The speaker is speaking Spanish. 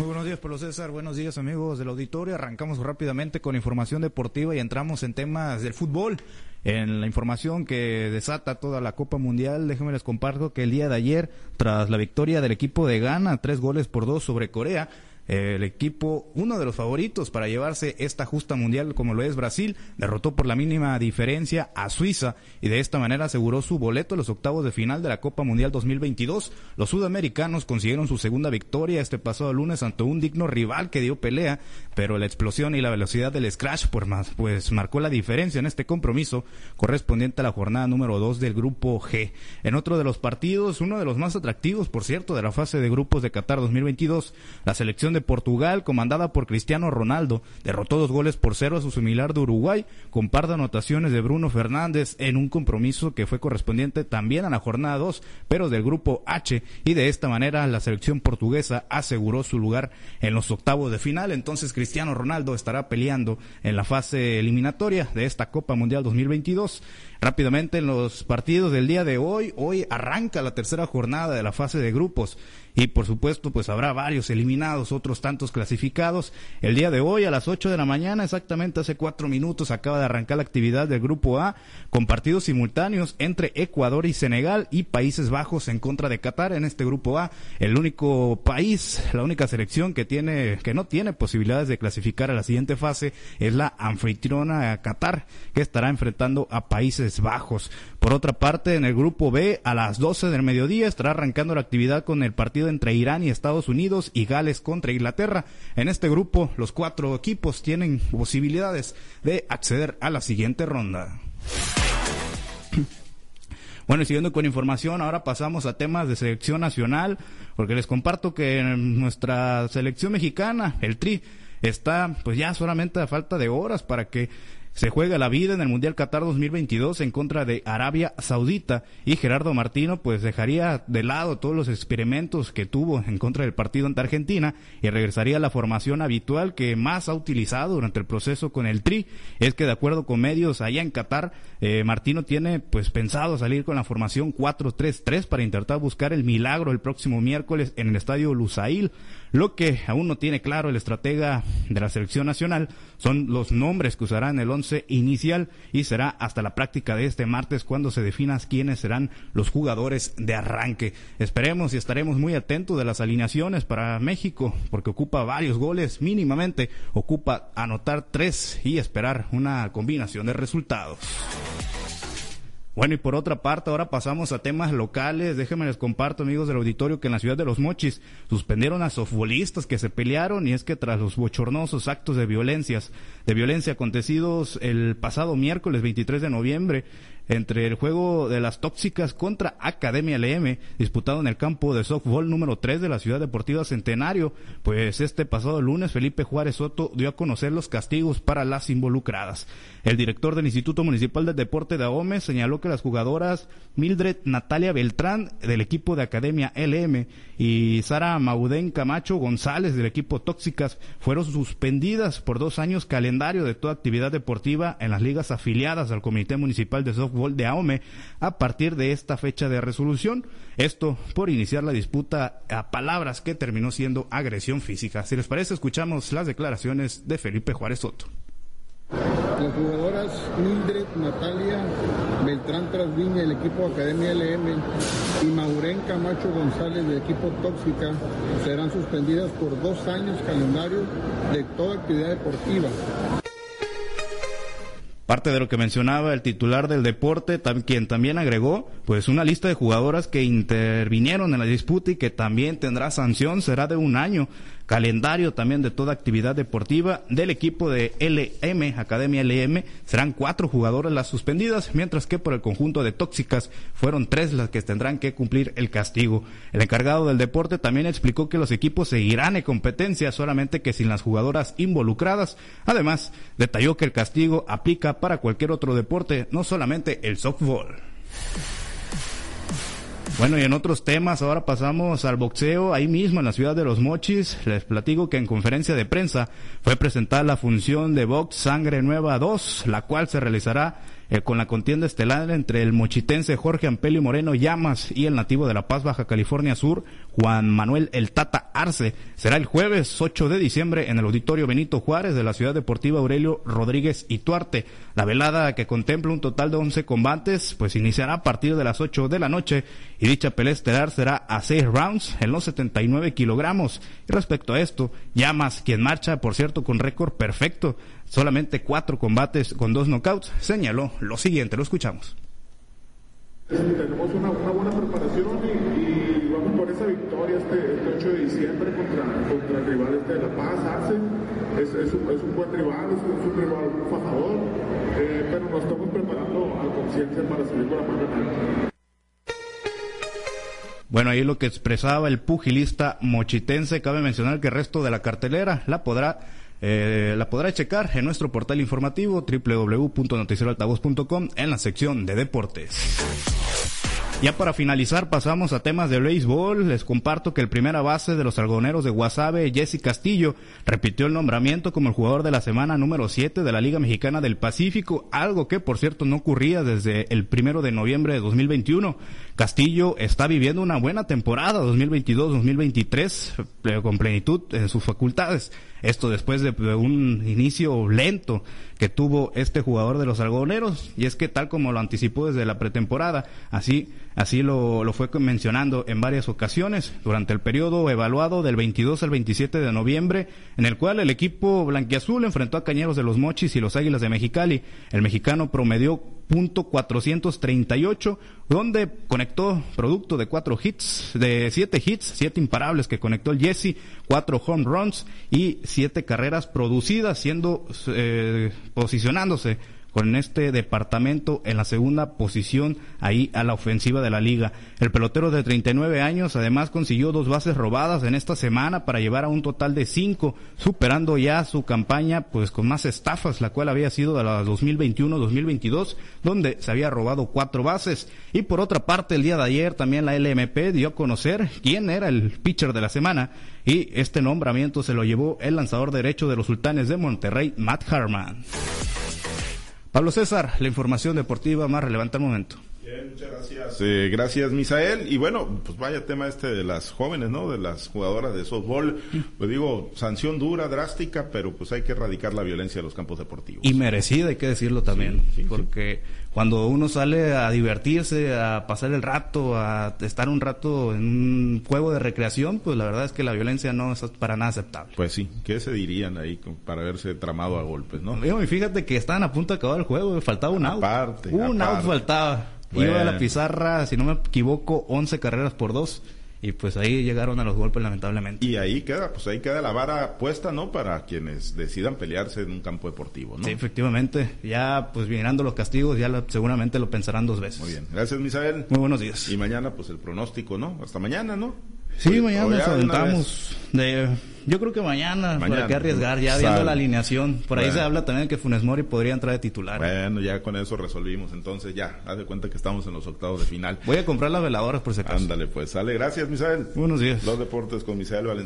Muy buenos días, Pablo César. Buenos días, amigos del auditorio. Arrancamos rápidamente con información deportiva y entramos en temas del fútbol. En la información que desata toda la Copa Mundial, déjenme les comparto que el día de ayer, tras la victoria del equipo de Ghana, tres goles por dos sobre Corea, el equipo, uno de los favoritos para llevarse esta justa mundial como lo es Brasil, derrotó por la mínima diferencia a Suiza y de esta manera aseguró su boleto a los octavos de final de la Copa Mundial 2022. Los sudamericanos consiguieron su segunda victoria este pasado lunes ante un digno rival que dio pelea, pero la explosión y la velocidad del scratch pues, pues marcó la diferencia en este compromiso correspondiente a la jornada número 2 del grupo G. En otro de los partidos, uno de los más atractivos, por cierto, de la fase de grupos de Qatar 2022, la selección de Portugal, comandada por Cristiano Ronaldo, derrotó dos goles por cero a su similar de Uruguay, con par de anotaciones de Bruno Fernández en un compromiso que fue correspondiente también a la jornada 2, pero del grupo H, y de esta manera la selección portuguesa aseguró su lugar en los octavos de final. Entonces Cristiano Ronaldo estará peleando en la fase eliminatoria de esta Copa Mundial 2022. Rápidamente en los partidos del día de hoy, hoy arranca la tercera jornada de la fase de grupos y por supuesto pues habrá varios eliminados, otros tantos clasificados. El día de hoy a las 8 de la mañana, exactamente hace cuatro minutos, acaba de arrancar la actividad del Grupo A con partidos simultáneos entre Ecuador y Senegal y Países Bajos en contra de Qatar en este Grupo A. El único país, la única selección que tiene, que no tiene posibilidades de clasificar a la siguiente fase es la anfitriona Qatar, que estará enfrentando a Países Bajos. Por otra parte, en el Grupo B, a las 12 del mediodía estará arrancando la actividad con el partido entre Irán y Estados Unidos y Gales contra Inglaterra. En este grupo, los cuatro equipos tienen posibilidades de acceder a la siguiente ronda. Bueno, y siguiendo con información, ahora pasamos a temas de selección nacional, porque les comparto que nuestra selección mexicana, el Tri, está pues ya solamente a falta de horas para que se juega la vida en el Mundial Qatar 2022 en contra de Arabia Saudita y Gerardo Martino pues dejaría de lado todos los experimentos que tuvo en contra del partido ante Argentina y regresaría a la formación habitual que más ha utilizado durante el proceso con el Tri. Es que de acuerdo con medios allá en Qatar, eh, Martino tiene pues pensado salir con la formación 4-3-3 para intentar buscar el milagro el próximo miércoles en el estadio Lusail. Lo que aún no tiene claro el estratega de la selección nacional son los nombres que usarán el inicial y será hasta la práctica de este martes cuando se definan quiénes serán los jugadores de arranque. Esperemos y estaremos muy atentos de las alineaciones para México porque ocupa varios goles mínimamente, ocupa anotar tres y esperar una combinación de resultados. Bueno, y por otra parte, ahora pasamos a temas locales. Déjenme les comparto, amigos del auditorio, que en la ciudad de Los Mochis suspendieron a softbolistas que se pelearon y es que tras los bochornosos actos de violencias, de violencia acontecidos el pasado miércoles 23 de noviembre, entre el juego de las tóxicas contra Academia LM, disputado en el campo de softball número 3 de la Ciudad Deportiva Centenario, pues este pasado lunes Felipe Juárez Soto dio a conocer los castigos para las involucradas. El director del Instituto Municipal del Deporte de Ahome señaló que las jugadoras Mildred Natalia Beltrán del equipo de Academia LM y Sara Maudén Camacho González del equipo Tóxicas fueron suspendidas por dos años calendario de toda actividad deportiva en las ligas afiliadas al Comité Municipal de Softball de AOME a partir de esta fecha de resolución. Esto por iniciar la disputa a palabras que terminó siendo agresión física. Si les parece, escuchamos las declaraciones de Felipe Juárez Soto. Las jugadoras Mildred Natalia Beltrán Trasviña del equipo Academia LM y Maurén Camacho González del equipo Tóxica serán suspendidas por dos años calendario de toda actividad deportiva Parte de lo que mencionaba el titular del deporte, quien también agregó, pues una lista de jugadoras que intervinieron en la disputa y que también tendrá sanción, será de un año calendario también de toda actividad deportiva del equipo de LM, Academia LM, serán cuatro jugadores las suspendidas, mientras que por el conjunto de tóxicas fueron tres las que tendrán que cumplir el castigo. El encargado del deporte también explicó que los equipos seguirán en competencia, solamente que sin las jugadoras involucradas. Además, detalló que el castigo aplica para cualquier otro deporte, no solamente el softball. Bueno, y en otros temas, ahora pasamos al boxeo, ahí mismo en la ciudad de Los Mochis. Les platico que en conferencia de prensa fue presentada la función de Box Sangre Nueva 2, la cual se realizará eh, con la contienda estelar entre el mochitense Jorge Ampelio Moreno Llamas y el nativo de La Paz, Baja California Sur, Juan Manuel El Tata Arce. Será el jueves 8 de diciembre en el Auditorio Benito Juárez de la Ciudad Deportiva Aurelio Rodríguez y Tuarte. La velada que contempla un total de 11 combates, pues iniciará a partir de las 8 de la noche y dicha pelea estelar será a 6 rounds en los 79 kilogramos. Y respecto a esto, Llamas, quien marcha, por cierto, con récord perfecto, solamente cuatro combates con dos knockouts, señaló lo siguiente, lo escuchamos. Tenemos una, buena preparación y, esa victoria este, 8 este de diciembre contra, el rival este de La Paz, Arce. Es, un, buen rival, es, un rival fajador, eh, pero nos estamos preparando a conciencia para salir con la mano bueno, ahí lo que expresaba el pugilista mochitense, cabe mencionar que el resto de la cartelera la podrá eh, la podrá checar en nuestro portal informativo www.noticieroaltavoz.com en la sección de deportes. Ya para finalizar pasamos a temas de béisbol. Les comparto que el primera base de los algoneros de Guasave, Jesse Castillo, repitió el nombramiento como el jugador de la semana número 7 de la Liga Mexicana del Pacífico, algo que por cierto no ocurría desde el primero de noviembre de 2021. Castillo está viviendo una buena temporada 2022-2023 eh, con plenitud en sus facultades. Esto después de un inicio lento que tuvo este jugador de los algodoneros. Y es que tal como lo anticipó desde la pretemporada, así, así lo, lo fue mencionando en varias ocasiones durante el periodo evaluado del 22 al 27 de noviembre, en el cual el equipo blanquiazul enfrentó a Cañeros de los Mochis y los Águilas de Mexicali. El mexicano promedió 438, donde conectó producto de cuatro hits, de siete hits, siete imparables que conectó el Jesse, cuatro home runs y siete carreras producidas, siendo eh, posicionándose con este departamento en la segunda posición ahí a la ofensiva de la liga. El pelotero de 39 años además consiguió dos bases robadas en esta semana para llevar a un total de cinco, superando ya su campaña pues con más estafas, la cual había sido de la 2021-2022, donde se había robado cuatro bases. Y por otra parte, el día de ayer también la LMP dio a conocer quién era el pitcher de la semana y este nombramiento se lo llevó el lanzador derecho de los Sultanes de Monterrey, Matt Harman. Pablo César, la información deportiva más relevante al momento. Bien, muchas gracias. Eh, gracias, Misael. Y bueno, pues vaya tema este de las jóvenes, ¿no? De las jugadoras de softball. Pues digo, sanción dura, drástica, pero pues hay que erradicar la violencia de los campos deportivos. Y merecida, hay que decirlo también. porque cuando uno sale a divertirse, a pasar el rato, a estar un rato en un juego de recreación, pues la verdad es que la violencia no es para nada aceptable. Pues sí, ¿qué se dirían ahí para verse tramado a golpes, no? Y fíjate que estaban a punto de acabar el juego, faltaba un out. un out faltaba. Iba a la pizarra, si no me equivoco, 11 carreras por dos y pues ahí llegaron a los golpes lamentablemente. Y ahí queda, pues ahí queda la vara puesta, ¿no? Para quienes decidan pelearse en un campo deportivo, ¿no? Sí, efectivamente. Ya pues mirando los castigos, ya seguramente lo pensarán dos veces. Muy bien. Gracias, Misael. Muy buenos días. Y mañana pues el pronóstico, ¿no? Hasta mañana, ¿no? Sí, mañana nos aventamos. De, yo creo que mañana, mañana. que arriesgar, ya viendo la alineación. Por ahí se habla también que Funes Mori podría entrar de titular. Bueno, ya con eso resolvimos. Entonces ya, haz de cuenta que estamos en los octavos de final. Voy a comprar las veladoras por si acaso. Ándale, pues sale. Gracias, Misael. Buenos días. Los deportes con Misael Valenzuela.